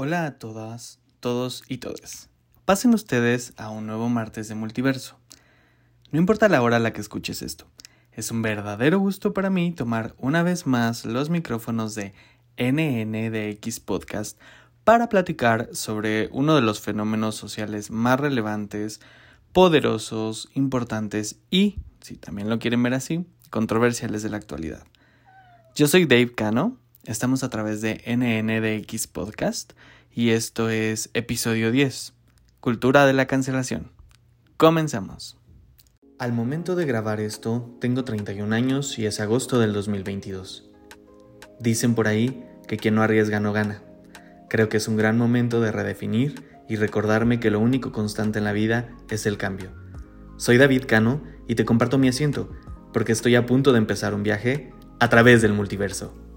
Hola a todas, todos y todes. Pasen ustedes a un nuevo martes de multiverso. No importa la hora a la que escuches esto, es un verdadero gusto para mí tomar una vez más los micrófonos de NNDX Podcast para platicar sobre uno de los fenómenos sociales más relevantes, poderosos, importantes y, si también lo quieren ver así, controversiales de la actualidad. Yo soy Dave Cano Estamos a través de NNDX Podcast y esto es episodio 10, Cultura de la Cancelación. Comenzamos. Al momento de grabar esto, tengo 31 años y es agosto del 2022. Dicen por ahí que quien no arriesga no gana. Creo que es un gran momento de redefinir y recordarme que lo único constante en la vida es el cambio. Soy David Cano y te comparto mi asiento, porque estoy a punto de empezar un viaje a través del multiverso.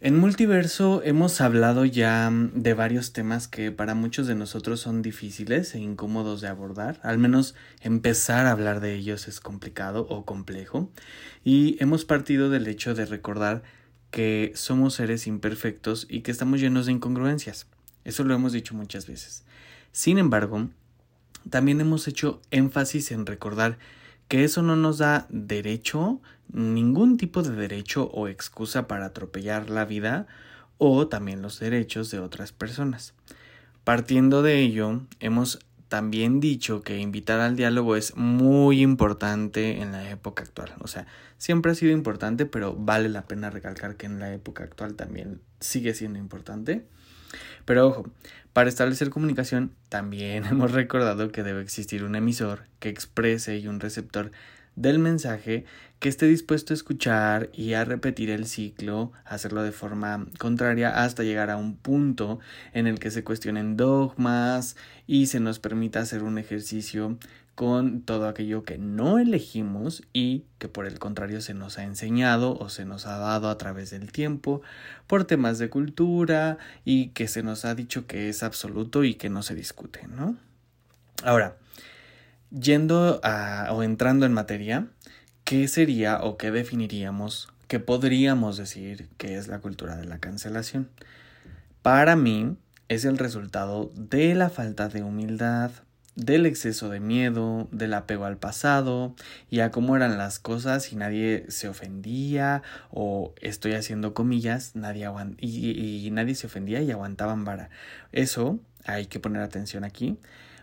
En Multiverso hemos hablado ya mm, de varios temas que para muchos de nosotros son difíciles e incómodos de abordar, al menos empezar a hablar de ellos es complicado o complejo, y hemos partido del hecho de recordar que somos seres imperfectos y que estamos llenos de incongruencias. Eso lo hemos dicho muchas veces. Sin embargo, también hemos hecho énfasis en recordar que eso no nos da derecho, ningún tipo de derecho o excusa para atropellar la vida o también los derechos de otras personas. Partiendo de ello, hemos también dicho que invitar al diálogo es muy importante en la época actual. O sea, siempre ha sido importante, pero vale la pena recalcar que en la época actual también sigue siendo importante. Pero ojo, para establecer comunicación también hemos recordado que debe existir un emisor que exprese y un receptor del mensaje que esté dispuesto a escuchar y a repetir el ciclo, hacerlo de forma contraria hasta llegar a un punto en el que se cuestionen dogmas y se nos permita hacer un ejercicio con todo aquello que no elegimos y que por el contrario se nos ha enseñado o se nos ha dado a través del tiempo por temas de cultura y que se nos ha dicho que es absoluto y que no se discute, ¿no? Ahora, yendo a, o entrando en materia, ¿qué sería o qué definiríamos, qué podríamos decir que es la cultura de la cancelación? Para mí es el resultado de la falta de humildad, del exceso de miedo, del apego al pasado y a cómo eran las cosas y nadie se ofendía o estoy haciendo comillas, nadie y, y, nadie se ofendía y aguantaban vara. Eso hay que poner atención aquí.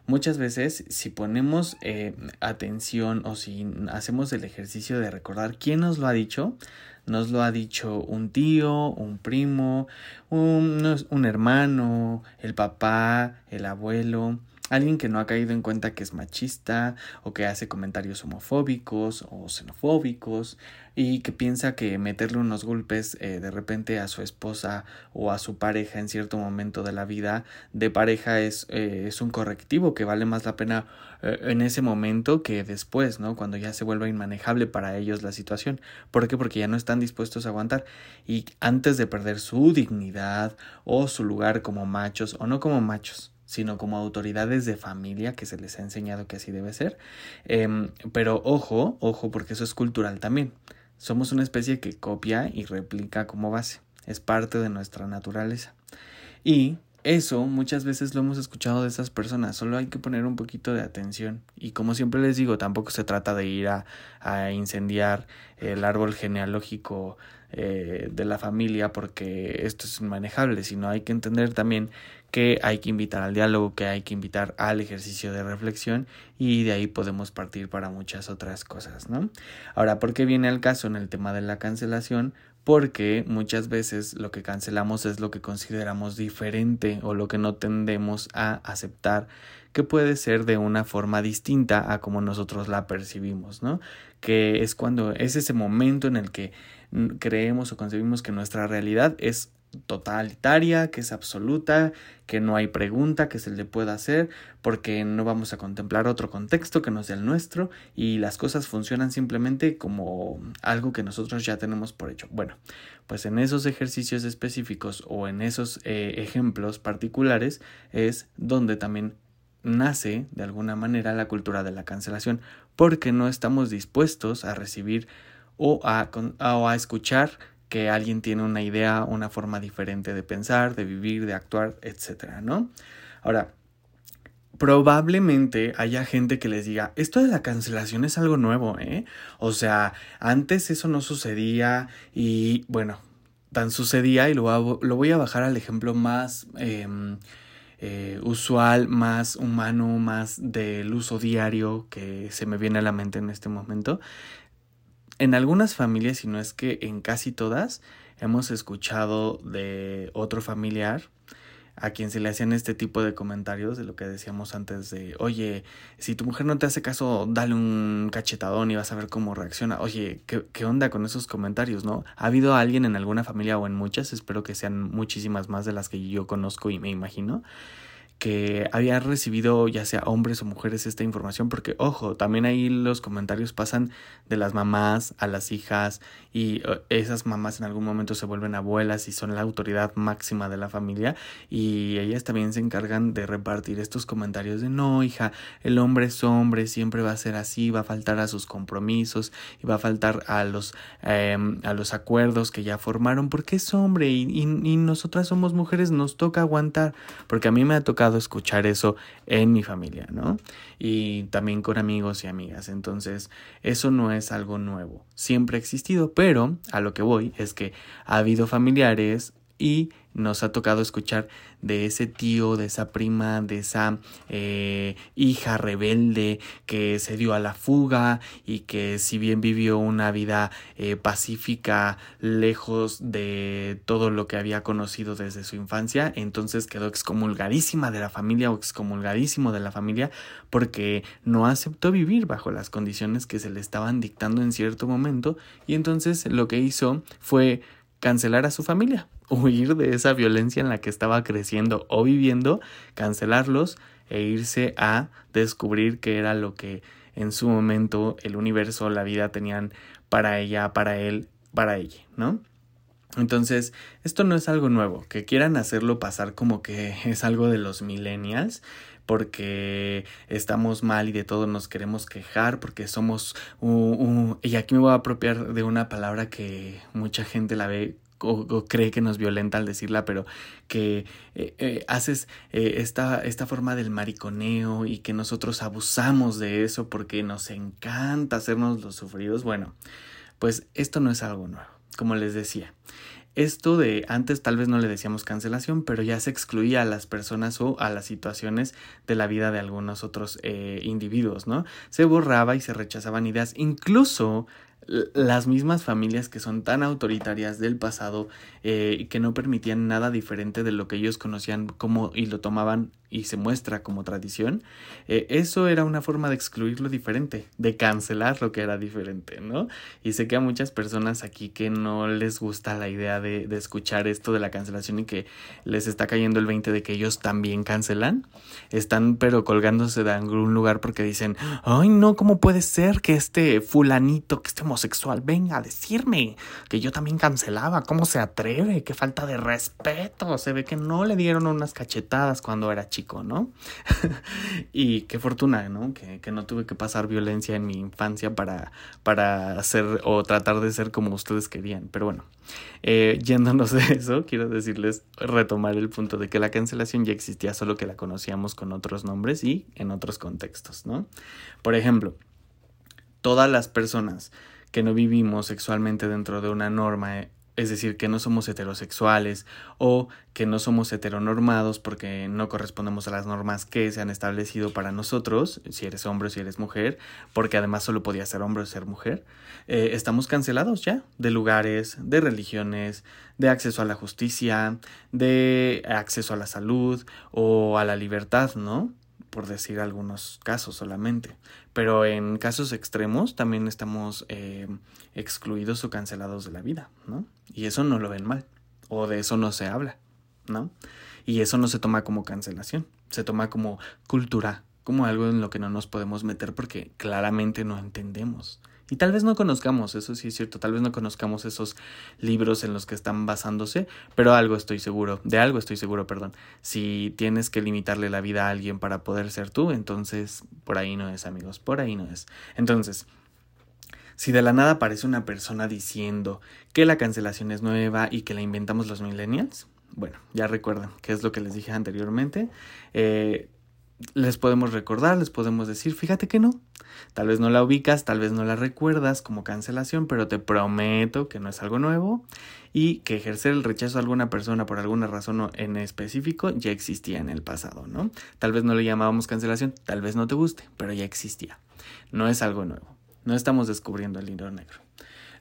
Muchas veces si ponemos eh, atención o si hacemos el ejercicio de recordar quién nos lo ha dicho, nos lo ha dicho un tío, un primo, un, un hermano, el papá, el abuelo, alguien que no ha caído en cuenta que es machista o que hace comentarios homofóbicos o xenofóbicos y que piensa que meterle unos golpes eh, de repente a su esposa o a su pareja en cierto momento de la vida de pareja es, eh, es un correctivo que vale más la pena eh, en ese momento que después, ¿no? Cuando ya se vuelva inmanejable para ellos la situación. ¿Por qué? Porque ya no están dispuestos a aguantar y antes de perder su dignidad o su lugar como machos o no como machos sino como autoridades de familia que se les ha enseñado que así debe ser. Em, pero ojo, ojo, porque eso es cultural también. Somos una especie que copia y replica como base. Es parte de nuestra naturaleza. Y eso muchas veces lo hemos escuchado de esas personas, solo hay que poner un poquito de atención. Y como siempre les digo, tampoco se trata de ir a, a incendiar el árbol genealógico eh, de la familia porque esto es inmanejable, sino hay que entender también que hay que invitar al diálogo, que hay que invitar al ejercicio de reflexión y de ahí podemos partir para muchas otras cosas, ¿no? Ahora, ¿por qué viene al caso en el tema de la cancelación? Porque muchas veces lo que cancelamos es lo que consideramos diferente o lo que no tendemos a aceptar que puede ser de una forma distinta a como nosotros la percibimos, ¿no? Que es cuando es ese momento en el que creemos o concebimos que nuestra realidad es totalitaria, que es absoluta, que no hay pregunta que se le pueda hacer, porque no vamos a contemplar otro contexto que no sea el nuestro y las cosas funcionan simplemente como algo que nosotros ya tenemos por hecho. Bueno, pues en esos ejercicios específicos o en esos eh, ejemplos particulares es donde también nace de alguna manera la cultura de la cancelación, porque no estamos dispuestos a recibir o a, a escuchar que alguien tiene una idea, una forma diferente de pensar, de vivir, de actuar, etcétera, ¿no? Ahora, probablemente haya gente que les diga, esto de la cancelación es algo nuevo, ¿eh? O sea, antes eso no sucedía y bueno, tan sucedía y lo, lo voy a bajar al ejemplo más em, eh, usual, más humano, más del uso diario que se me viene a la mente en este momento. En algunas familias, y no es que en casi todas, hemos escuchado de otro familiar a quien se le hacían este tipo de comentarios de lo que decíamos antes de, oye, si tu mujer no te hace caso, dale un cachetadón y vas a ver cómo reacciona. Oye, ¿qué, qué onda con esos comentarios, no? ¿Ha habido alguien en alguna familia o en muchas? Espero que sean muchísimas más de las que yo conozco y me imagino que había recibido ya sea hombres o mujeres esta información porque ojo también ahí los comentarios pasan de las mamás a las hijas y eh, esas mamás en algún momento se vuelven abuelas y son la autoridad máxima de la familia y ellas también se encargan de repartir estos comentarios de no hija el hombre es hombre siempre va a ser así va a faltar a sus compromisos y va a faltar a los em, a los acuerdos que ya formaron porque es hombre y, y nosotras somos mujeres nos toca aguantar porque a mí me ha tocado escuchar eso en mi familia, ¿no? Y también con amigos y amigas. Entonces, eso no es algo nuevo. Siempre ha existido, pero a lo que voy es que ha habido familiares y nos ha tocado escuchar de ese tío, de esa prima, de esa eh, hija rebelde que se dio a la fuga y que si bien vivió una vida eh, pacífica lejos de todo lo que había conocido desde su infancia, entonces quedó excomulgadísima de la familia o excomulgadísimo de la familia porque no aceptó vivir bajo las condiciones que se le estaban dictando en cierto momento y entonces lo que hizo fue cancelar a su familia, huir de esa violencia en la que estaba creciendo o viviendo, cancelarlos e irse a descubrir qué era lo que en su momento el universo, la vida tenían para ella, para él, para ella, ¿no? Entonces, esto no es algo nuevo, que quieran hacerlo pasar como que es algo de los millennials, porque estamos mal y de todo nos queremos quejar, porque somos... y aquí me voy a apropiar de una palabra que mucha gente la ve o, cree que nos violenta al decirla, pero que eh, eh, haces eh, esta, esta forma del mariconeo y que nosotros abusamos de eso porque nos encanta hacernos los sufridos, bueno, pues esto no es algo nuevo, como les decía. Esto de antes tal vez no le decíamos cancelación, pero ya se excluía a las personas o a las situaciones de la vida de algunos otros eh, individuos, ¿no? Se borraba y se rechazaban ideas, incluso las mismas familias que son tan autoritarias del pasado eh, y que no permitían nada diferente de lo que ellos conocían como y lo tomaban y se muestra como tradición, eh, eso era una forma de excluir lo diferente, de cancelar lo que era diferente, ¿no? Y sé que a muchas personas aquí que no les gusta la idea de, de escuchar esto de la cancelación y que les está cayendo el 20 de que ellos también cancelan, están pero colgándose de algún lugar porque dicen, ay no, ¿cómo puede ser que este fulanito, que este homosexual venga a decirme que yo también cancelaba? ¿Cómo se atreve? Qué falta de respeto. Se ve que no le dieron unas cachetadas cuando era chico ¿no? y qué fortuna, ¿no? Que, no tuve que pasar violencia en mi infancia para, para hacer o tratar de ser como ustedes querían. Pero bueno, eh, yéndonos de eso, quiero decirles, retomar el punto de que la cancelación ya existía, solo que la conocíamos con otros nombres y en otros contextos, ¿no? Por ejemplo, todas las personas que no vivimos sexualmente dentro de una norma es decir, que no somos heterosexuales o que no somos heteronormados porque no correspondemos a las normas que se han establecido para nosotros, si eres hombre o si eres mujer, porque además solo podía ser hombre o ser mujer, eh, estamos cancelados ya de lugares, de religiones, de acceso a la justicia, de acceso a la salud o a la libertad, ¿no? Por decir algunos casos solamente. Pero en casos extremos también estamos eh, excluidos o cancelados de la vida, ¿no? Y eso no lo ven mal, o de eso no se habla, ¿no? Y eso no se toma como cancelación, se toma como cultura, como algo en lo que no nos podemos meter porque claramente no entendemos. Y tal vez no conozcamos, eso sí es cierto, tal vez no conozcamos esos libros en los que están basándose, pero algo estoy seguro, de algo estoy seguro, perdón. Si tienes que limitarle la vida a alguien para poder ser tú, entonces por ahí no es, amigos, por ahí no es. Entonces, Si de la nada aparece una persona diciendo que la cancelación es nueva y que la inventamos los millennials, bueno, ya recuerden qué es lo que les dije anteriormente. Eh, les podemos recordar, les podemos decir, fíjate que no. Tal vez no la ubicas, tal vez no la recuerdas como cancelación, pero te prometo que no es algo nuevo y que ejercer el rechazo a alguna persona por alguna razón en específico ya existía en el pasado, ¿no? Tal vez no le llamábamos cancelación, tal vez no te guste, pero ya existía. No es algo nuevo. No estamos descubriendo el hilo negro.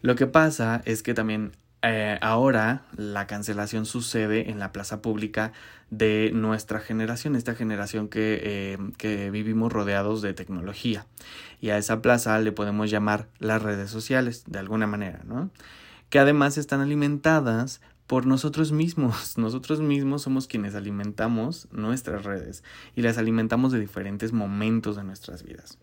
Lo que pasa es que también eh, ahora la cancelación sucede en la plaza pública de nuestra generación, esta generación que, eh, que, vivimos rodeados de tecnología. Y a esa plaza le podemos llamar las redes sociales, de alguna manera, ¿no? Que además están alimentadas por nosotros mismos. Nosotros mismos somos quienes alimentamos nuestras redes y las alimentamos de diferentes momentos de nuestras vidas.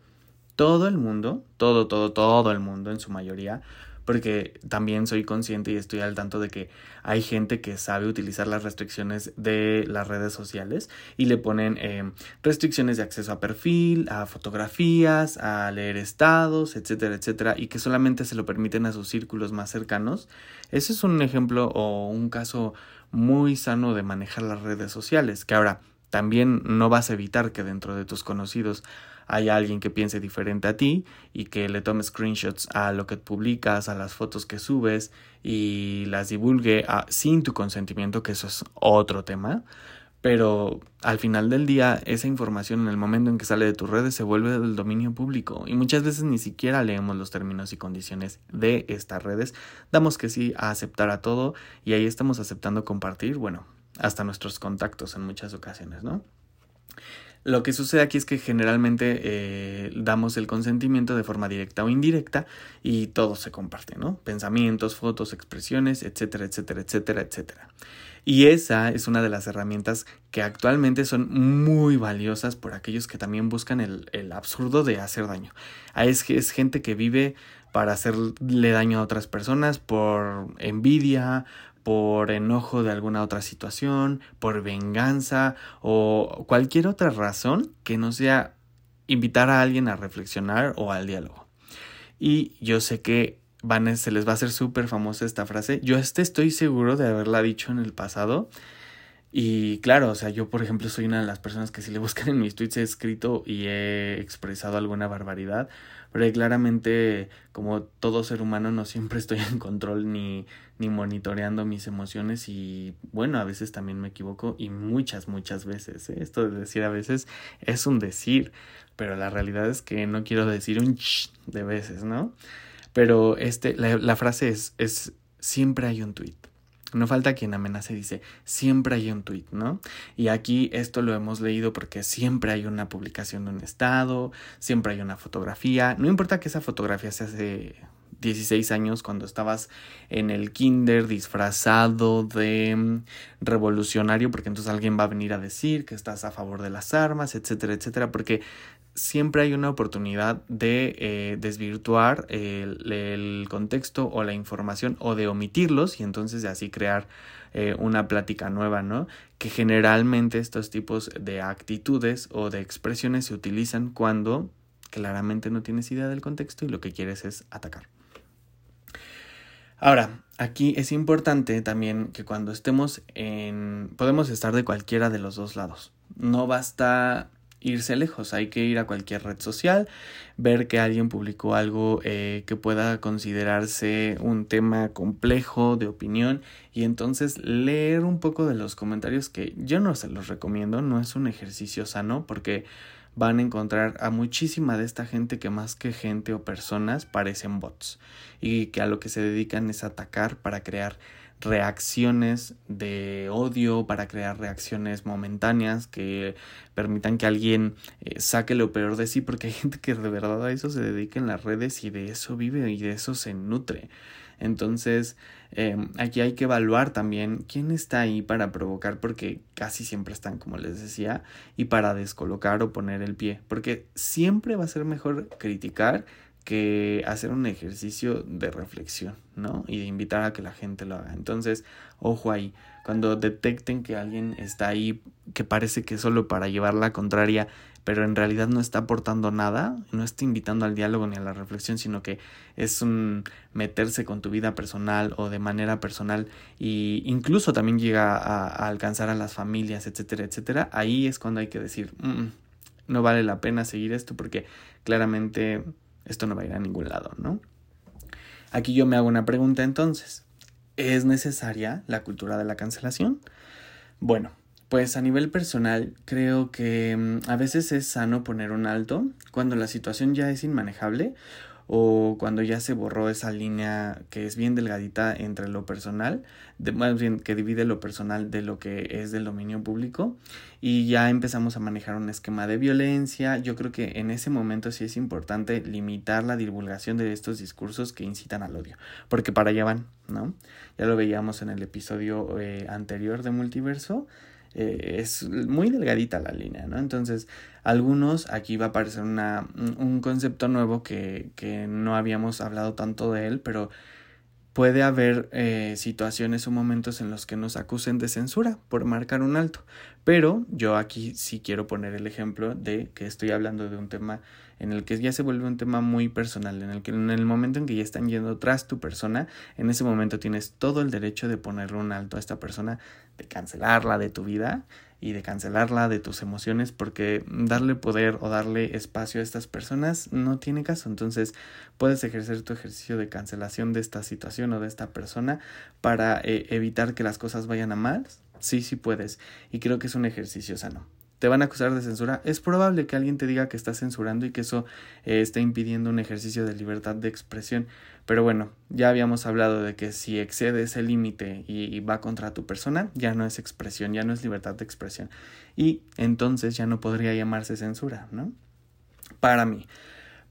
Todo el mundo, todo, todo, todo el mundo en su mayoría, porque también soy consciente y estoy al tanto de que hay gente que sabe utilizar las restricciones de las redes sociales y le ponen eh, restricciones de acceso a perfil, a fotografías, a leer estados, etcétera, etcétera, y que solamente se lo permiten a sus círculos más cercanos. Ese es un ejemplo o un caso muy sano de manejar las redes sociales, que ahora también no vas a evitar que dentro de tus conocidos hay alguien que piense diferente a ti y que le tome screenshots a lo que publicas, a las fotos que subes y las divulgue sin tu consentimiento, que eso es otro tema. Pero al final del día, esa información en el momento en que sale de tus redes se vuelve del dominio público y muchas veces ni siquiera leemos los términos y condiciones de estas redes. Damos que sí a aceptar a todo y ahí estamos aceptando compartir, bueno, hasta nuestros contactos en muchas ocasiones, ¿no? Lo que sucede aquí es que generalmente eh, damos el consentimiento de forma directa o indirecta y todo se comparte, ¿no? Pensamientos, fotos, expresiones, etcétera, etcétera, etcétera, etcétera. Y esa es una de las herramientas que actualmente son muy valiosas por aquellos que también buscan el, el absurdo de hacer daño. Ah, es, es gente que vive para hacerle daño a otras personas por envidia, por enojo de alguna otra situación, por venganza o cualquier otra razón que no sea invitar a alguien a reflexionar o al diálogo. Y yo sé que van, se les va a hacer súper famosa esta frase. Yo este estoy seguro de haberla dicho en el pasado. Y claro, o sea, yo por ejemplo soy una de las personas que si le buscan en mis tweets he escrito y he expresado alguna barbaridad, pero claramente como todo ser humano no siempre estoy en control ni ni monitoreando mis emociones y bueno, a veces también me equivoco y muchas, muchas veces. ¿eh? Esto de decir a veces es un decir, pero la realidad es que no quiero decir un ch de veces, ¿no? Pero este, la, la frase es, es siempre hay un tweet. No falta quien amenace y dice, siempre hay un tweet, ¿no? Y aquí esto lo hemos leído porque siempre hay una publicación de un estado, siempre hay una fotografía, no importa que esa fotografía se hace 16 años cuando estabas en el kinder disfrazado de mm, revolucionario, porque entonces alguien va a venir a decir que estás a favor de las armas, etcétera, etcétera, porque siempre hay una oportunidad de eh, desvirtuar el, contexto o la información o de omitirlos y entonces así crear eh, una plática nueva, ¿no? Que generalmente estos tipos de actitudes o de expresiones se utilizan cuando claramente no tienes idea del contexto y lo que quieres es atacar. Ahora, aquí es importante también que cuando estemos en... podemos estar de cualquiera de los dos lados. No basta irse lejos, hay que ir a cualquier red social, ver que alguien publicó algo eh, que pueda considerarse un tema complejo de opinión y entonces leer un poco de los comentarios que yo no se los recomiendo, no es un ejercicio sano porque van a encontrar a muchísima de esta gente que más que gente o personas parecen bots y que a lo que se dedican es atacar para crear reacciones de odio, para crear reacciones momentáneas que permitan que alguien eh, saque lo peor de sí, porque hay gente que de verdad a eso se dedica en las redes y de eso vive y de eso se nutre. Entonces, em, aquí hay que evaluar también quién está ahí para provocar, porque casi siempre están, como les decía, y para descolocar o poner el pie, porque siempre va a ser mejor criticar que hacer un ejercicio de reflexión, ¿no? Y de invitar a que la gente lo haga. Entonces, ojo ahí, cuando detecten que alguien está ahí que parece que solo para llevar la contraria pero en realidad no está aportando nada, no está invitando al diálogo ni a la reflexión, sino que es un meterse con tu vida personal o de manera personal y incluso también llega a, alcanzar a las familias, etcétera, etcétera, ahí es cuando hay que decir, mm, no vale la pena seguir esto porque claramente esto no va a ir a ningún lado, ¿no? Aquí yo me hago una pregunta entonces. ¿Es necesaria la cultura de la cancelación? Bueno, pues a nivel personal creo que mm, a veces es sano poner un alto cuando la situación ya es inmanejable o cuando ya se borró esa línea que es bien delgadita entre lo personal, de, más bien que divide lo personal de lo que es del dominio público y ya empezamos a manejar un esquema de violencia. Yo creo que en ese momento sí es importante limitar la divulgación de estos discursos que incitan al odio, porque para allá van, ¿no? Ya lo veíamos en el episodio eh, anterior de Multiverso. Eh, es muy delgadita la línea, ¿no? Entonces, algunos, aquí va a aparecer una, un concepto nuevo que, que no habíamos hablado tanto de él, pero puede haber eh, situaciones o momentos en los que nos acusen de censura por marcar un alto. Pero yo aquí sí quiero poner el ejemplo de que estoy hablando de un tema en el que ya se vuelve un tema muy personal, en el que en el momento en que ya están yendo tras tu persona, en ese momento tienes todo el derecho de ponerle un alto a esta persona, de cancelarla de tu vida y de cancelarla de tus emociones porque darle poder o darle espacio a estas personas no tiene caso. Entonces puedes ejercer tu ejercicio de cancelación de esta situación o de esta persona para eh, evitar que las cosas vayan a mal. Sí, sí puedes. Y creo que es un ejercicio sano te van a acusar de censura, es probable que alguien te diga que estás censurando y que eso eh, está impidiendo un ejercicio de libertad de expresión. Pero bueno, ya habíamos hablado de que si excede ese límite y, va contra tu persona, ya no es expresión, ya no es libertad de expresión. Y entonces ya no podría llamarse censura, ¿no? Para mí.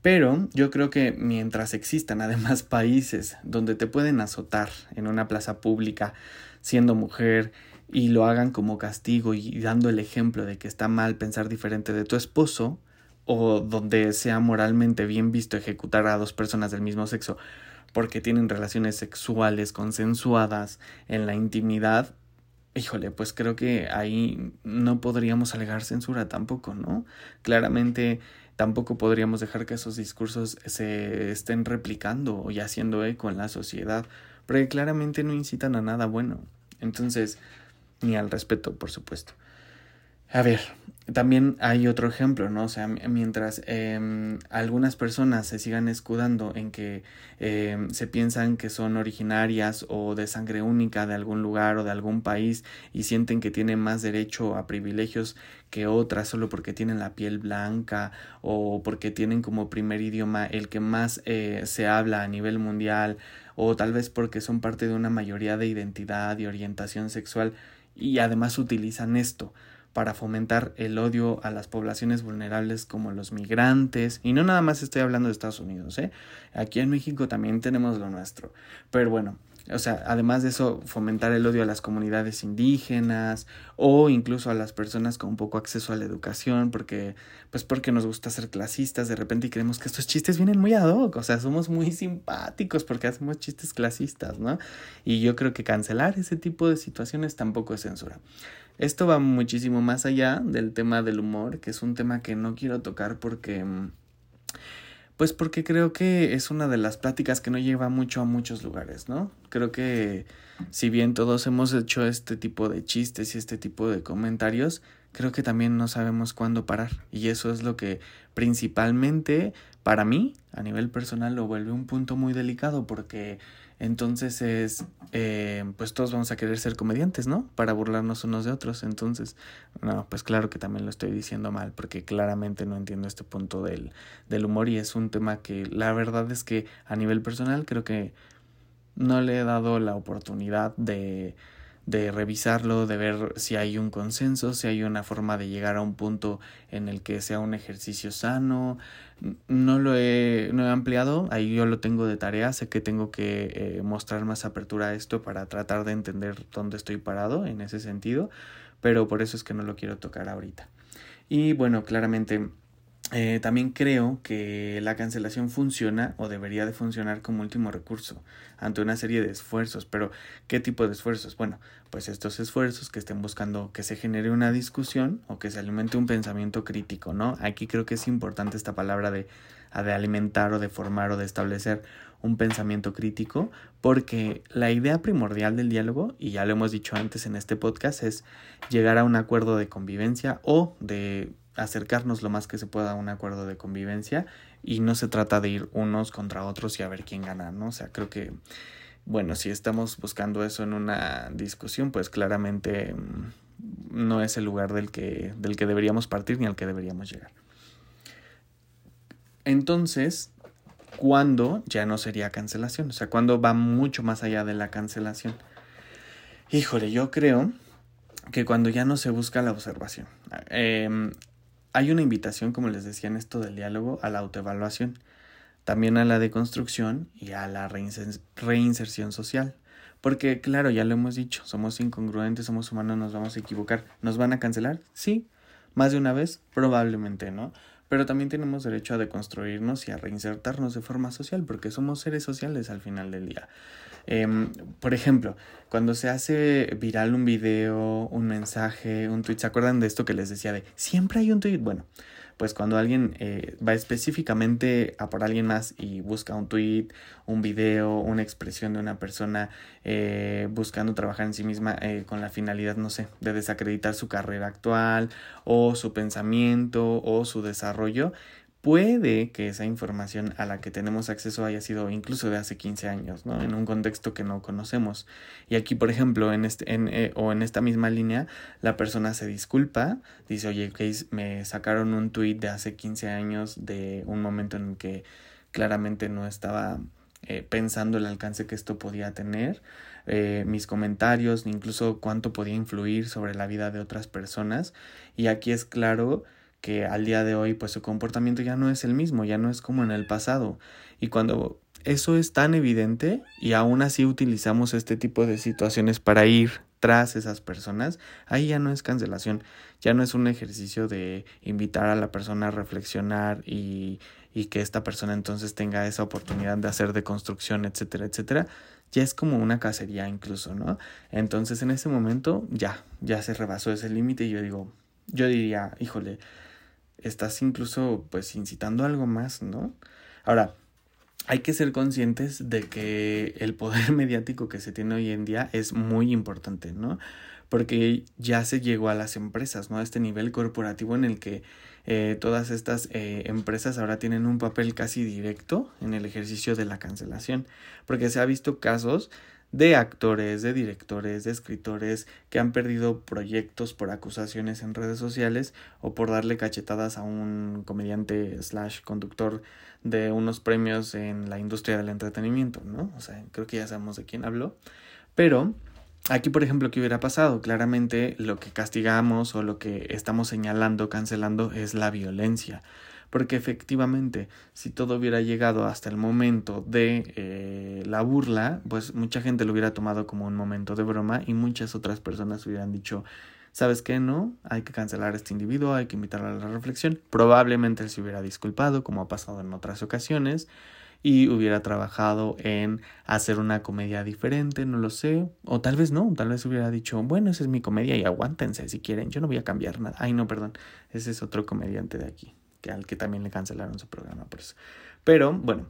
Pero yo creo que mientras existan además países donde te pueden azotar en una plaza pública siendo mujer, y lo hagan como castigo y dando el ejemplo de que está mal pensar diferente de tu esposo, o donde sea moralmente bien visto ejecutar a dos personas del mismo sexo porque tienen relaciones sexuales consensuadas en la intimidad, híjole, pues creo que ahí no podríamos alegar censura tampoco, ¿no? Claramente tampoco podríamos dejar que esos discursos se estén replicando y haciendo eco en la sociedad, porque claramente no incitan a nada bueno. Entonces, ni al respeto, por supuesto. A ver, también hay otro ejemplo, ¿no? O sea, mientras eh, algunas personas se sigan escudando en que eh, se piensan que son originarias o de sangre única de algún lugar o de algún país y sienten que tienen más derecho a privilegios que otras solo porque tienen la piel blanca o porque tienen como primer idioma el que más eh, se habla a nivel mundial o tal vez porque son parte de una mayoría de identidad y orientación sexual y además utilizan esto para fomentar el odio a las poblaciones vulnerables como los migrantes. Y no nada más estoy hablando de Estados Unidos, ¿eh? Aquí en México también tenemos lo nuestro. Pero bueno, o sea, además de eso, fomentar el odio a las comunidades indígenas o incluso a las personas con poco acceso a la educación, porque, pues porque nos gusta ser clasistas de repente y creemos que estos chistes vienen muy ad hoc, o sea, somos muy simpáticos porque hacemos chistes clasistas, ¿no? Y yo creo que cancelar ese tipo de situaciones tampoco es censura. Esto va muchísimo más allá del tema del humor, que es un tema que no quiero tocar porque mm, pues porque creo que es una de las pláticas que no lleva mucho a muchos lugares, ¿no? Creo que si bien todos hemos hecho este tipo de chistes y este tipo de comentarios, creo que también no sabemos cuándo parar. Y eso es lo que principalmente para mí, a nivel personal, lo vuelve un punto muy delicado porque entonces es, eh, pues todos vamos a querer ser comediantes, ¿no? Para burlarnos unos de otros. Entonces, no, pues claro que también lo estoy diciendo mal, porque claramente no entiendo este punto del, del humor y es un tema que la verdad es que a nivel personal creo que no le he dado la oportunidad de de revisarlo, de ver si hay un consenso, si hay una forma de llegar a un punto en el que sea un ejercicio sano. No lo he, no he ampliado, ahí yo lo tengo de tarea, sé que tengo que eh, mostrar más apertura a esto para tratar de entender dónde estoy parado en ese sentido, pero por eso es que no lo quiero tocar ahorita. Y bueno, claramente eh, también creo que la cancelación funciona o debería de funcionar como último recurso ante una serie de esfuerzos. Pero, ¿qué tipo de esfuerzos? Bueno, pues estos esfuerzos que estén buscando que se genere una discusión o que se alimente un pensamiento crítico, ¿no? Aquí creo que es importante esta palabra de, de alimentar o de formar o de establecer un pensamiento crítico, porque la idea primordial del diálogo, y ya lo hemos dicho antes en este podcast, es llegar a un acuerdo de convivencia o de acercarnos lo más que se pueda a un acuerdo de convivencia y no se trata de ir unos contra otros y a ver quién gana, ¿no? O sea, creo que, bueno, si estamos buscando eso en una discusión, pues claramente mm, no es el lugar del que, del que deberíamos partir ni al que deberíamos llegar. Entonces, ¿cuándo ya no sería cancelación? O sea, ¿cuándo va mucho más allá de la cancelación? Híjole, yo creo que cuando ya no se busca la observación. Eh, hay una invitación, como les decía en esto del diálogo, a la autoevaluación, también a la deconstrucción y a la reinserción social. Porque, claro, ya lo hemos dicho, somos incongruentes, somos humanos, nos vamos a equivocar. ¿Nos van a cancelar? Sí. ¿Más de una vez? Probablemente, ¿no? Pero también tenemos derecho a deconstruirnos y a reinsertarnos de forma social, porque somos seres sociales al final del día. Em, por ejemplo, cuando se hace viral un video, un mensaje, un tweet, ¿se acuerdan de esto que les decía de siempre hay un tweet? Bueno, pues cuando alguien eh, va específicamente a por alguien más y busca un tweet, un video, una expresión de una persona eh, buscando trabajar en sí misma eh, con la finalidad, no sé, de desacreditar su carrera actual o su pensamiento o su desarrollo, puede que esa información a la que tenemos acceso haya sido incluso de hace 15 años, ¿no? En un contexto que no conocemos. Y aquí, por ejemplo, en este, en, eh, o en esta misma línea, la persona se disculpa, dice, oye, me sacaron un tuit de hace 15 años de un momento en el que claramente no estaba eh, pensando el alcance que esto podía tener, eh, mis comentarios, incluso cuánto podía influir sobre la vida de otras personas. Y aquí es claro que al día de hoy pues su comportamiento ya no es el mismo, ya no es como en el pasado. Y cuando eso es tan evidente y aún así utilizamos este tipo de situaciones para ir tras esas personas, ahí ya no es cancelación, ya no es un ejercicio de invitar a la persona a reflexionar y, y que esta persona entonces tenga esa oportunidad de hacer deconstrucción, etcétera, etcétera, ya es como una cacería incluso, ¿no? Entonces en ese momento ya, ya se rebasó ese límite y yo digo, yo diría, híjole, estás incluso pues incitando algo más, ¿no? Ahora, hay que ser conscientes de que el poder mediático que se tiene hoy en día es muy importante, ¿no? Porque ya se llegó a las empresas, ¿no? A este nivel corporativo en el que eh, todas estas eh, empresas ahora tienen un papel casi directo en el ejercicio de la cancelación, porque se ha visto casos de actores, de directores, de escritores que han perdido proyectos por acusaciones en redes sociales o por darle cachetadas a un comediante slash conductor de unos premios en la industria del entretenimiento, ¿no? O sea, creo que ya sabemos de quién hablo. Pero aquí, por ejemplo, ¿qué hubiera pasado? Claramente lo que castigamos o lo que estamos señalando, cancelando, es la violencia porque efectivamente si todo hubiera llegado hasta el momento de eh, la burla, pues mucha gente lo hubiera tomado como un momento de broma y muchas otras personas hubieran dicho, ¿sabes qué? No, hay que cancelar a este individuo, hay que invitarlo a la reflexión. Probablemente él se hubiera disculpado, como ha pasado en otras ocasiones, y hubiera trabajado en hacer una comedia diferente, no lo sé, o tal vez no, tal vez hubiera dicho, bueno, esa es mi comedia y aguántense si quieren, yo no voy a cambiar nada. Ay, no, perdón, ese es otro comediante de aquí que también le cancelaron su programa por eso. Pero bueno,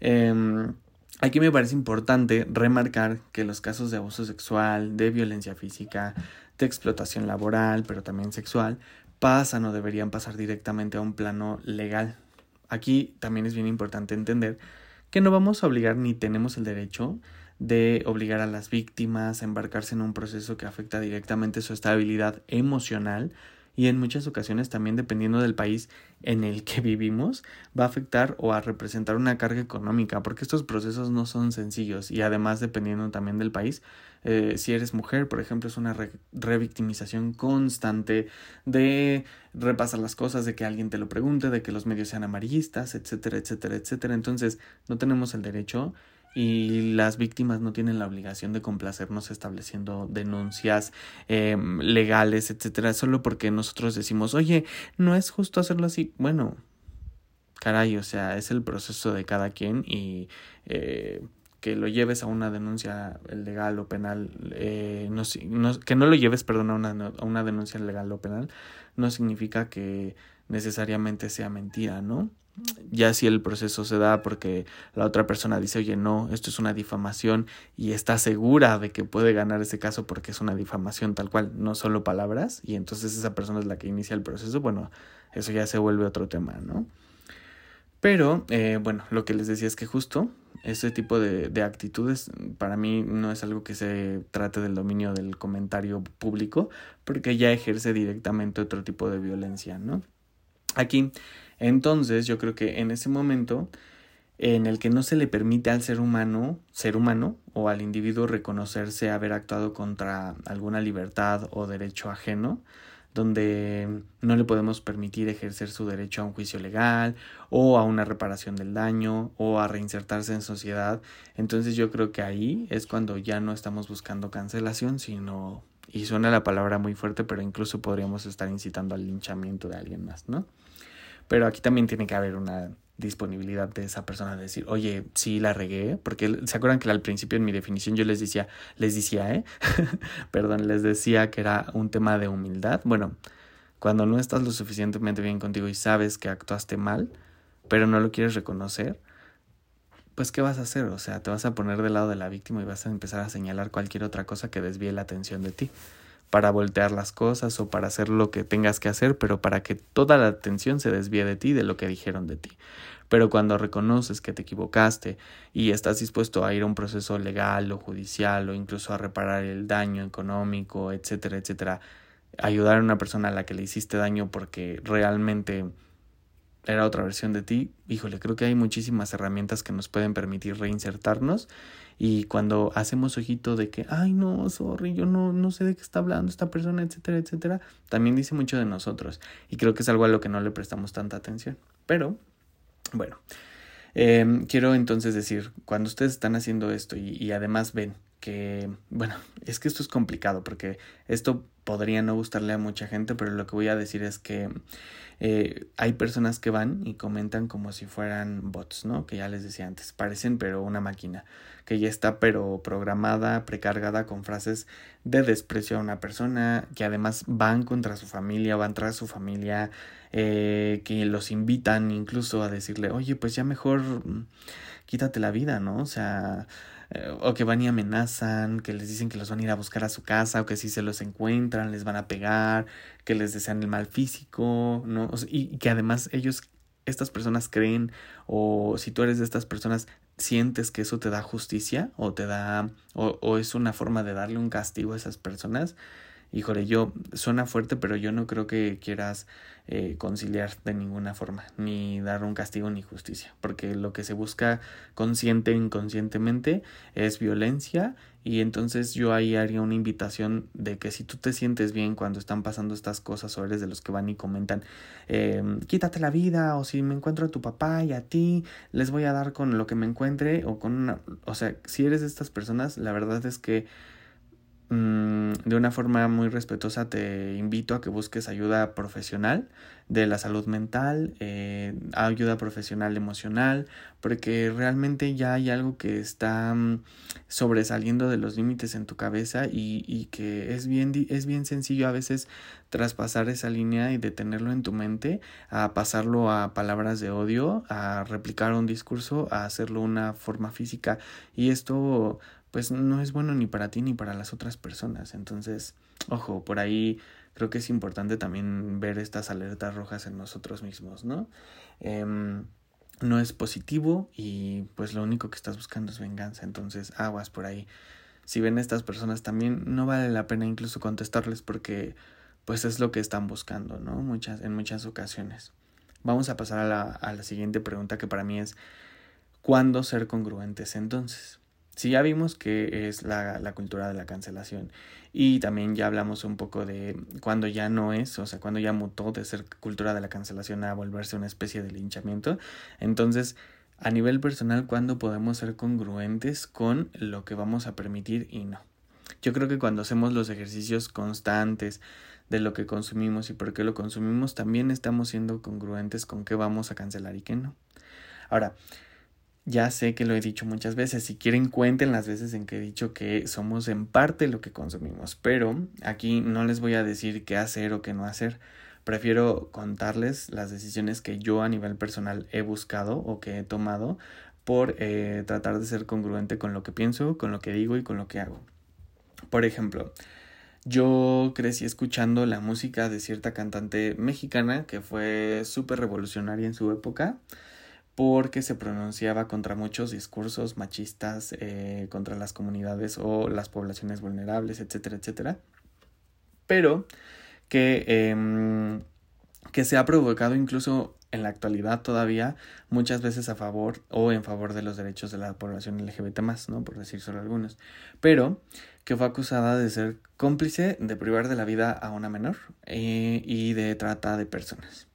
em, aquí me parece importante remarcar que los casos de abuso sexual, de violencia física, de explotación laboral, pero también sexual, pasan o deberían pasar directamente a un plano legal. Aquí también es bien importante entender que no vamos a obligar ni tenemos el derecho de obligar a las víctimas a embarcarse en un proceso que afecta directamente su estabilidad emocional, y en muchas ocasiones también dependiendo del país en el que vivimos va a afectar o a representar una carga económica porque estos procesos no son sencillos. Y además dependiendo también del país eh, si eres mujer por ejemplo es una revictimización constante de repasar las cosas de que alguien te lo pregunte de que los medios sean amarillistas etcétera etcétera etcétera. Entonces no tenemos el derecho y las víctimas no tienen la obligación de complacernos estableciendo denuncias em, legales, etcétera, solo porque nosotros decimos, oye, no es justo hacerlo así. Bueno, caray, o sea, es el proceso de cada quien y eh, que lo lleves a una denuncia legal o penal, eh, no, que no lo lleves, perdón, a una, a una denuncia legal o penal, no significa que necesariamente sea mentira, ¿no? Ya si el proceso se da porque la otra persona dice, oye, no, esto es una difamación y está segura de que puede ganar ese caso porque es una difamación tal cual, no solo palabras, y entonces esa persona es la que inicia el proceso, bueno, eso ya se vuelve otro tema, ¿no? Pero, eh, bueno, lo que les decía es que justo ese tipo de, de, actitudes para mí no es algo que se trate del dominio del comentario público, porque ya ejerce directamente otro tipo de violencia, ¿no? Aquí, entonces, yo creo que en ese momento en el que no se le permite al ser humano, ser humano, o al individuo reconocerse haber actuado contra alguna libertad o derecho ajeno, donde no le podemos permitir ejercer su derecho a un juicio legal o a una reparación del daño o a reinsertarse en sociedad. Entonces yo creo que ahí es cuando ya no estamos buscando cancelación, sino, y suena la palabra muy fuerte, pero incluso podríamos estar incitando al linchamiento de alguien más, ¿no? Pero aquí también tiene que haber una disponibilidad de esa persona de decir, oye, sí la regué, porque se acuerdan que al principio en mi definición yo les decía, les decía, ¿eh? Perdón, les decía que era un tema de humildad. Bueno, cuando no estás lo suficientemente bien contigo y sabes que actuaste mal, pero no lo quieres reconocer, pues ¿qué vas a hacer? O sea, te vas a poner del lado de la víctima y vas a empezar a señalar cualquier otra cosa que desvíe la atención de ti para voltear las cosas o para hacer lo que tengas que hacer, pero para que toda la atención se desvíe de ti, de lo que dijeron de ti. Pero cuando reconoces que te equivocaste y estás dispuesto a ir a un proceso legal o judicial o incluso a reparar el daño económico, etcétera, etcétera, ayudar a una persona a la que le hiciste daño porque realmente era otra versión de ti, híjole, creo que hay muchísimas herramientas que nos pueden permitir reinsertarnos y cuando hacemos ojito de que, ay no, sorry, yo no, no sé de qué está hablando esta persona, etcétera, etcétera, también dice mucho de nosotros. Y creo que es algo a lo que no le prestamos tanta atención. Pero, bueno, eh, quiero entonces decir, cuando ustedes están haciendo esto y, y además ven que, bueno, es que esto es complicado porque esto podría no gustarle a mucha gente, pero lo que voy a decir es que eh, hay personas que van y comentan como si fueran bots, ¿no? Que ya les decía antes, parecen pero una máquina, que ya está pero programada, precargada con frases de desprecio a una persona, que además van contra su familia, van tras su familia, eh, que los invitan incluso a decirle, oye, pues ya mejor mm, quítate la vida, ¿no? O sea, o que van y amenazan, que les dicen que los van a ir a buscar a su casa, o que si se los encuentran les van a pegar, que les desean el mal físico, ¿no? y, que además ellos, estas personas creen, o si tú eres de estas personas, sientes que eso te da justicia, o te da, o, o es una forma de darle un castigo a esas personas, híjole, yo suena fuerte, pero yo no creo que quieras eh, conciliar de ninguna forma, ni dar un castigo ni justicia, porque lo que se busca consciente e inconscientemente es violencia y entonces yo ahí haría una invitación de que si tú te sientes bien cuando están pasando estas cosas o eres de los que van y comentan, eh, quítate la vida o si me encuentro a tu papá y a ti, les voy a dar con lo que me encuentre o con una, o sea, si eres de estas personas, la verdad es que Mm, de una forma muy respetuosa te invito a que busques ayuda profesional de la salud mental, eh, ayuda profesional emocional, porque realmente ya hay algo que está mm, sobresaliendo de los límites en tu cabeza y, y que es bien, es bien sencillo a veces traspasar esa línea y detenerlo en tu mente, a pasarlo a palabras de odio, a replicar un discurso, a hacerlo una forma física. Y esto pues no es bueno ni para ti ni para las otras personas. Entonces, ojo, por ahí creo que es importante también ver estas alertas rojas en nosotros mismos, ¿no? Em, no es positivo y pues lo único que estás buscando es venganza. Entonces, aguas por ahí. Si ven a estas personas también no vale la pena incluso contestarles porque pues es lo que están buscando, ¿no? Muchas, en muchas ocasiones. Vamos a pasar a la, a la siguiente pregunta que para mí es ¿cuándo ser congruentes entonces? Si ya vimos que es la, la, cultura de la cancelación y también ya hablamos un poco de cuando ya no es, o sea, cuando ya mutó de ser cultura de la cancelación a volverse una especie de linchamiento. Entonces, a nivel personal, ¿cuándo podemos ser congruentes con lo que vamos a permitir y no? Yo creo que cuando hacemos los ejercicios constantes de lo que consumimos y por qué lo consumimos, también estamos siendo congruentes con qué vamos a cancelar y qué no. Ahora, ya sé que lo he dicho muchas veces, si quieren cuenten las veces en que he dicho que somos en parte lo que consumimos, pero aquí no les voy a decir qué hacer o qué no hacer. Prefiero contarles las decisiones que yo a nivel personal he buscado o que he tomado por eh, tratar de ser congruente con lo que pienso, con lo que digo y con lo que hago. Por ejemplo, yo crecí escuchando la música de cierta cantante mexicana que fue súper revolucionaria en su época porque se pronunciaba contra muchos discursos machistas eh, contra las comunidades o las poblaciones vulnerables, etcétera, etcétera. Pero que, eh, que se ha provocado incluso en la actualidad todavía muchas veces a favor o en favor de los derechos de la población LGBT ¿no? Por decir solo algunos. Pero que fue acusada de ser cómplice de privar de la vida a una menor eh, y de trata de personas.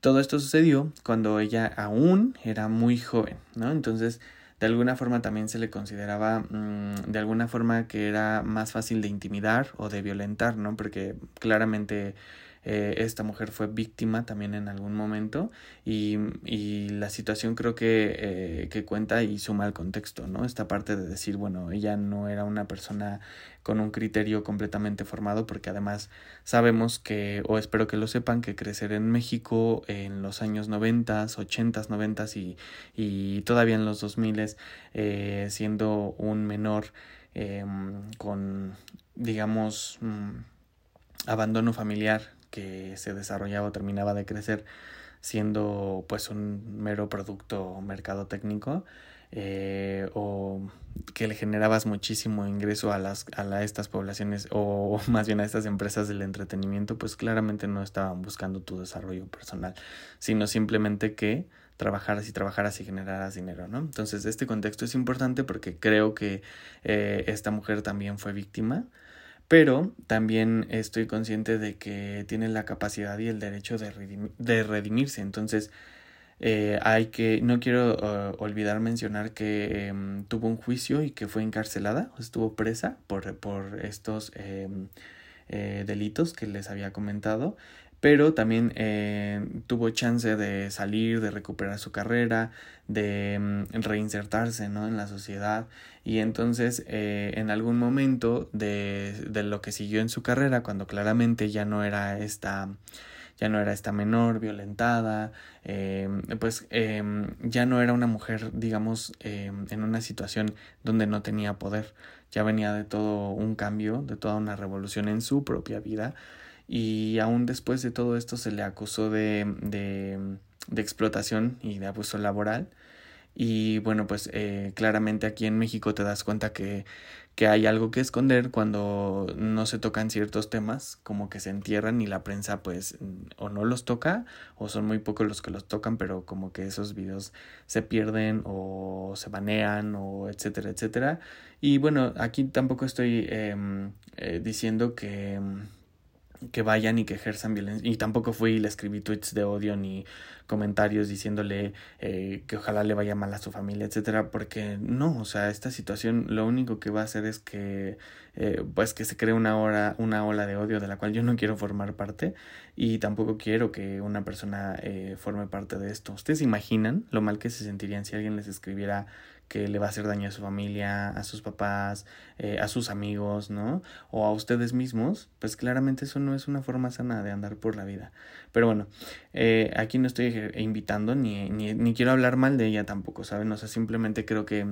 Todo esto sucedió cuando ella aún era muy joven, ¿no? Entonces, de alguna forma también se le consideraba mm, de alguna forma que era más fácil de intimidar o de violentar, ¿no? Porque claramente eh, esta mujer fue víctima también en algún momento y, y la situación creo que, eh, que cuenta y suma el contexto, ¿no? Esta parte de decir, bueno, ella no era una persona con un criterio completamente formado porque además sabemos que, o espero que lo sepan, que crecer en México en los años noventas, ochentas, noventas y, y todavía en los dos miles eh, siendo un menor em, con, digamos, mm, abandono familiar que se desarrollaba o terminaba de crecer siendo pues un mero producto mercado técnico eh, o que le generabas muchísimo ingreso a las a estas poblaciones o más bien a estas empresas del entretenimiento pues claramente no estaban buscando tu desarrollo personal sino simplemente que trabajaras y trabajaras y generaras dinero, ¿no? Entonces, este contexto es importante porque creo que eh, esta mujer también fue víctima pero también estoy consciente de que tiene la capacidad y el derecho de, redimirse. Entonces, eh, hay que, no quiero uh, olvidar mencionar que em, tuvo un juicio y que fue encarcelada, estuvo presa por, por estos em, eh, delitos que les había comentado pero también eh, tuvo chance de salir, de recuperar su carrera, de mm, reinsertarse ¿no? en la sociedad y entonces eh, en algún momento de, de, lo que siguió en su carrera, cuando claramente ya no era esta ya no era esta menor violentada, eh, pues eh, ya no era una mujer, digamos, eh, en una situación donde no tenía poder, ya venía de todo un cambio, de toda una revolución en su propia vida, y aún después de todo esto se le acusó de, de, de explotación y de abuso laboral. Y bueno, pues eh, claramente aquí en México te das cuenta que, que hay algo que esconder cuando no se tocan ciertos temas, como que se entierran y la prensa pues o no los toca o son muy pocos los que los tocan, pero como que esos videos se pierden o se banean o etcétera, etcétera. Y bueno, aquí tampoco estoy em, eh, diciendo que que vayan y que ejerzan violencia. Y tampoco fui y le escribí tweets de odio ni comentarios diciéndole eh, que ojalá le vaya mal a su familia, etcétera, porque no, o sea, esta situación lo único que va a hacer es que eh, pues que se cree una hora, una ola de odio de la cual yo no quiero formar parte y tampoco quiero que una persona eh, forme parte de esto. ¿Ustedes imaginan lo mal que se sentirían si alguien les escribiera que le va a hacer daño a su familia, a sus papás, eh, a sus amigos, ¿no? O a ustedes mismos, pues claramente eso no es una forma sana de andar por la vida. Pero bueno, eh, aquí no estoy invitando ni, ni, ni quiero hablar mal de ella tampoco, ¿saben? O sea, simplemente creo que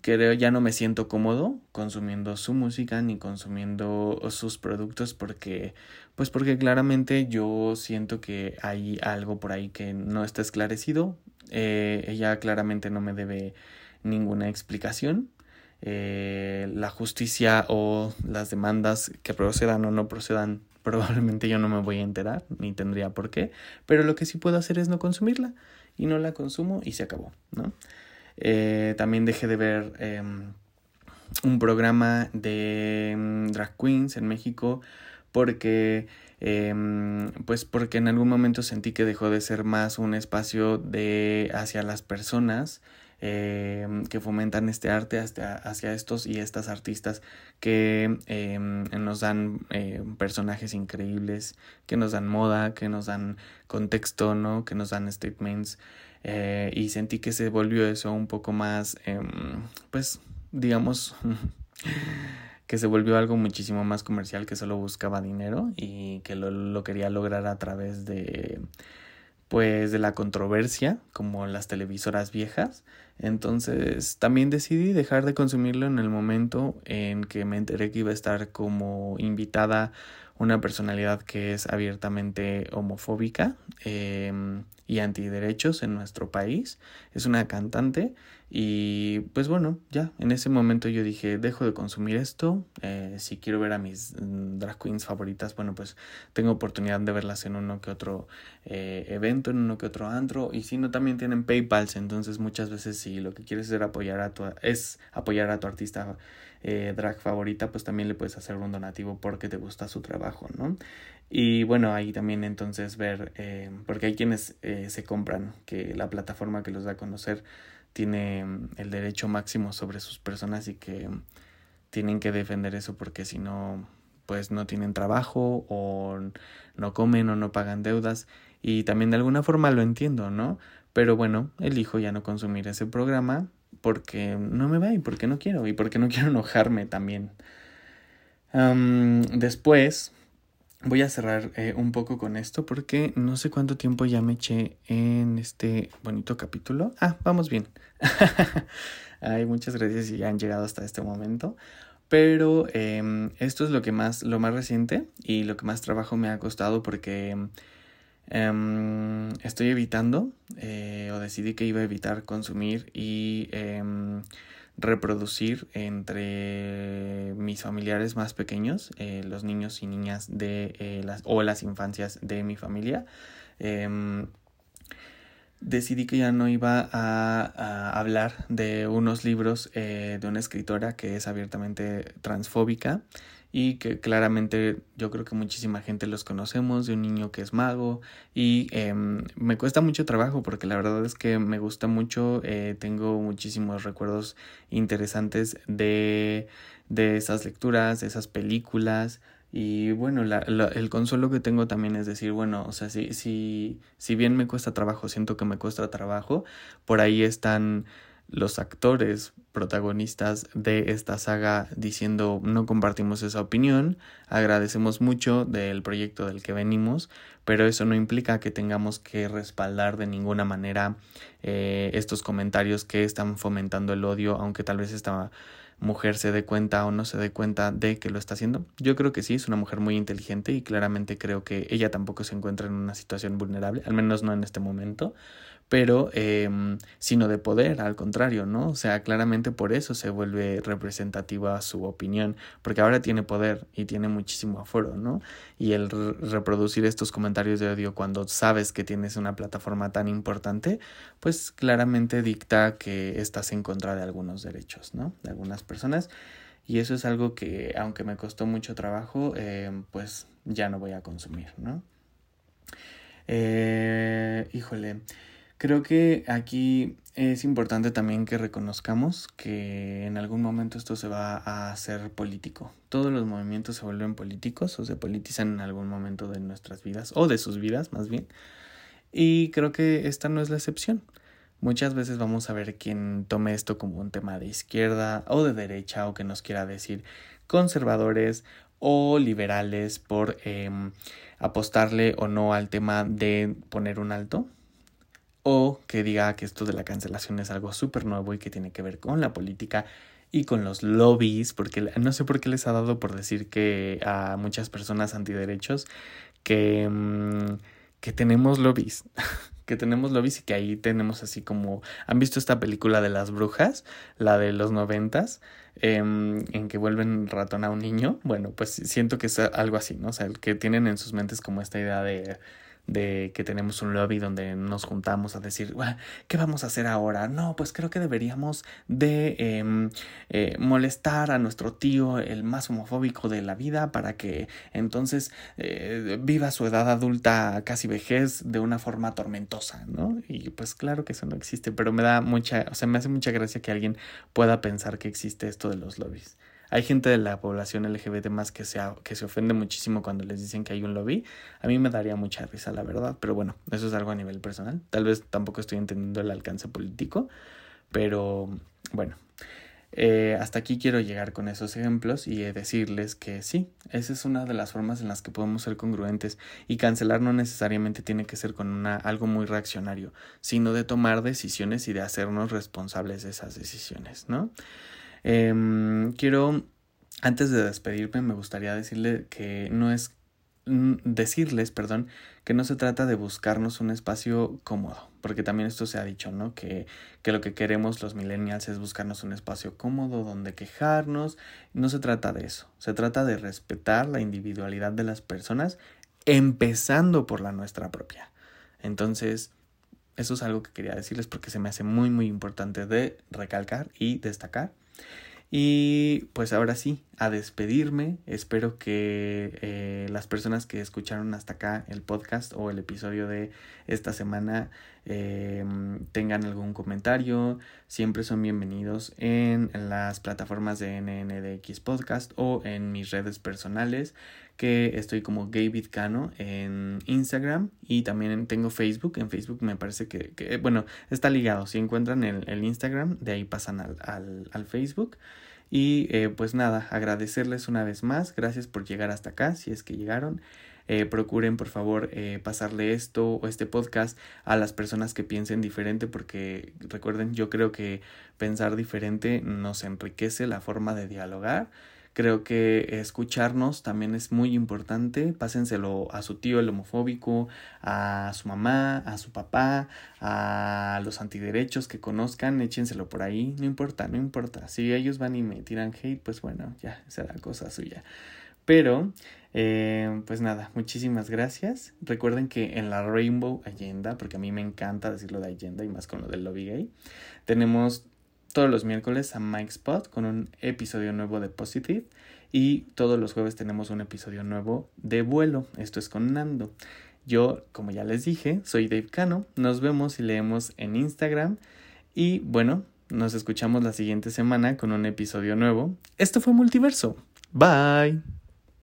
creo ya no me siento cómodo consumiendo su música ni consumiendo sus productos porque pues porque claramente yo siento que hay algo por ahí que no está esclarecido eh, ella claramente no me debe ninguna explicación. Eh, la justicia o las demandas que procedan o no procedan probablemente yo no me voy a enterar ni tendría por qué pero lo que sí puedo hacer es no consumirla y no la consumo y se acabó no eh, también dejé de ver em, un programa de em, drag queens en México porque em, pues porque en algún momento sentí que dejó de ser más un espacio de hacia las personas em, que fomentan este arte hacia, hacia, estos y estas artistas que em, nos dan personajes increíbles, que nos dan moda, que nos dan contexto, ¿no? que nos dan statements. Eh, y sentí que se volvió eso un poco más, pues, digamos, que se volvió algo muchísimo más comercial que solo buscaba dinero y que lo, lo quería lograr a través de pues de la controversia como las televisoras viejas entonces también decidí dejar de consumirlo en el momento en que me enteré que iba a estar como invitada una personalidad que es abiertamente homofóbica eh, y antiderechos en nuestro país. Es una cantante y pues bueno, ya en ese momento yo dije, dejo de consumir esto. Eh, si quiero ver a mis mm, drag queens favoritas, bueno, pues tengo oportunidad de verlas en uno que otro eh, evento, en uno que otro antro. Y si no, también tienen PayPals. Entonces muchas veces si lo que quieres es apoyar a tu, es apoyar a tu artista eh, drag favorita, pues también le puedes hacer un donativo porque te gusta su trabajo, ¿no? Y bueno, ahí también entonces ver, porque hay quienes se compran que la plataforma que los da a conocer tiene mm, el derecho máximo sobre sus personas y que tienen que defender eso porque si no, pues no tienen trabajo o no comen o no pagan deudas. Y también de alguna forma lo entiendo, ¿no? Pero bueno, elijo ya no consumir ese programa porque no me va y porque no quiero y porque no quiero enojarme también. después voy a cerrar eh, un poco con esto porque no sé cuánto tiempo ya me eché en este bonito capítulo. Ah, vamos bien. Ay, muchas gracias si ya han llegado hasta este momento. Pero em, esto es lo que más, lo más reciente y lo que más trabajo me ha costado porque em, estoy evitando eh, o decidí que iba a evitar consumir y em, reproducir entre mis familiares más pequeños, eh, los niños y niñas de eh, las o las infancias de mi familia. Em, decidí que ya no iba a, hablar de unos libros de una escritora que es abiertamente transfóbica y que claramente yo creo que muchísima gente los conocemos, de un niño que es mago y em, me cuesta mucho trabajo porque la verdad es que me gusta mucho, eh, tengo muchísimos recuerdos interesantes de, de esas lecturas, de esas películas. Y bueno, la, el consuelo que tengo también es decir, bueno, o sea, si, si, si bien me cuesta trabajo, siento que me cuesta trabajo, por ahí están los actores protagonistas de esta saga diciendo no compartimos esa opinión, agradecemos mucho del proyecto del que venimos, pero eso no implica que tengamos que respaldar de ninguna manera eh, estos comentarios que están fomentando el odio, aunque tal vez esta mujer se dé cuenta o no se dé cuenta de que lo está haciendo. Yo creo que sí, es una mujer muy inteligente y claramente creo que ella tampoco se encuentra en una situación vulnerable, al menos no en este momento pero eh, sino de poder, al contrario, ¿no? O sea, claramente por eso se vuelve representativa su opinión, porque ahora tiene poder y tiene muchísimo aforo, ¿no? Y el reproducir estos comentarios de odio cuando sabes que tienes una plataforma tan importante, pues claramente dicta que estás en contra de algunos derechos, ¿no? De algunas personas. Y eso es algo que, aunque me costó mucho trabajo, eh, pues ya no voy a consumir, ¿no? Eh, híjole. Creo que aquí es importante también que reconozcamos que en algún momento esto se va a hacer político. Todos los movimientos se vuelven políticos o se politizan en algún momento de nuestras vidas o de sus vidas más bien. Y creo que esta no es la excepción. Muchas veces vamos a ver quien tome esto como un tema de izquierda o de derecha o que nos quiera decir conservadores o liberales por em, apostarle o no al tema de poner un alto o que diga que esto de la cancelación es algo súper nuevo y que tiene que ver con la política y con los lobbies, porque no sé por qué les ha dado por decir que a muchas personas antiderechos que, mm, que tenemos lobbies, que tenemos lobbies y que ahí tenemos así como, ¿han visto esta película de las brujas? La de los noventas, em, en que vuelven ratón a un niño. Bueno, pues siento que es algo así, ¿no? O sea, que tienen en sus mentes como esta idea de de que tenemos un lobby donde nos juntamos a decir, ¿qué vamos a hacer ahora? No, pues creo que deberíamos de em, eh, molestar a nuestro tío, el más homofóbico de la vida, para que entonces eh, viva su edad adulta, casi vejez, de una forma tormentosa, ¿no? Y pues claro que eso no existe, pero me da mucha, o sea, me hace mucha gracia que alguien pueda pensar que existe esto de los lobbies. Hay gente de la población LGBT más que se, que se ofende muchísimo cuando les dicen que hay un lobby. A mí me daría mucha risa, la verdad. Pero bueno, eso es algo a nivel personal. Tal vez tampoco estoy entendiendo el alcance político. Pero bueno, eh, hasta aquí quiero llegar con esos ejemplos y decirles que sí, esa es una de las formas en las que podemos ser congruentes y cancelar no necesariamente tiene que ser con una, algo muy reaccionario, sino de tomar decisiones y de hacernos responsables de esas decisiones, ¿no? Em, quiero, antes de despedirme, me gustaría decirle que no es decirles, perdón, que no se trata de buscarnos un espacio cómodo, porque también esto se ha dicho, ¿no? Que, que lo que queremos los millennials es buscarnos un espacio cómodo donde quejarnos. No se trata de eso, se trata de respetar la individualidad de las personas, empezando por la nuestra propia. Entonces, eso es algo que quería decirles porque se me hace muy, muy importante de recalcar y destacar. Y pues ahora sí, a despedirme. Espero que eh, las personas que escucharon hasta acá el podcast o el episodio de esta semana eh, tengan algún comentario. Siempre son bienvenidos en las plataformas de NNDX Podcast o en mis redes personales que estoy como Gabe Cano en Instagram y también tengo Facebook. En Facebook me parece que, bueno, está ligado. Si encuentran el, Instagram, de ahí pasan al, al, al Facebook. Y eh, pues nada, agradecerles una vez más. Gracias por llegar hasta acá, si es que llegaron. Eh, procuren por favor eh, pasarle esto o este podcast a las personas que piensen diferente porque recuerden yo creo que pensar diferente nos enriquece la forma de dialogar Creo que escucharnos también es muy importante. Pásenselo a su tío el homofóbico, a su mamá, a su papá, a los antiderechos que conozcan, échenselo por ahí. No importa, no importa. Si ellos van y me tiran hate, pues bueno, ya será cosa suya. Pero, eh, pues nada, muchísimas gracias. Recuerden que en la Rainbow Agenda, porque a mí me encanta decirlo de agenda y más con lo del lobby gay, tenemos todos los miércoles a Mike Spot con un episodio nuevo de Positive y todos los jueves tenemos un episodio nuevo de vuelo. Esto es con Nando. Yo, como ya les dije, soy Dave Cano. Nos vemos y leemos en Instagram. Y bueno, nos escuchamos la siguiente semana con un episodio nuevo. Esto fue Multiverso. Bye.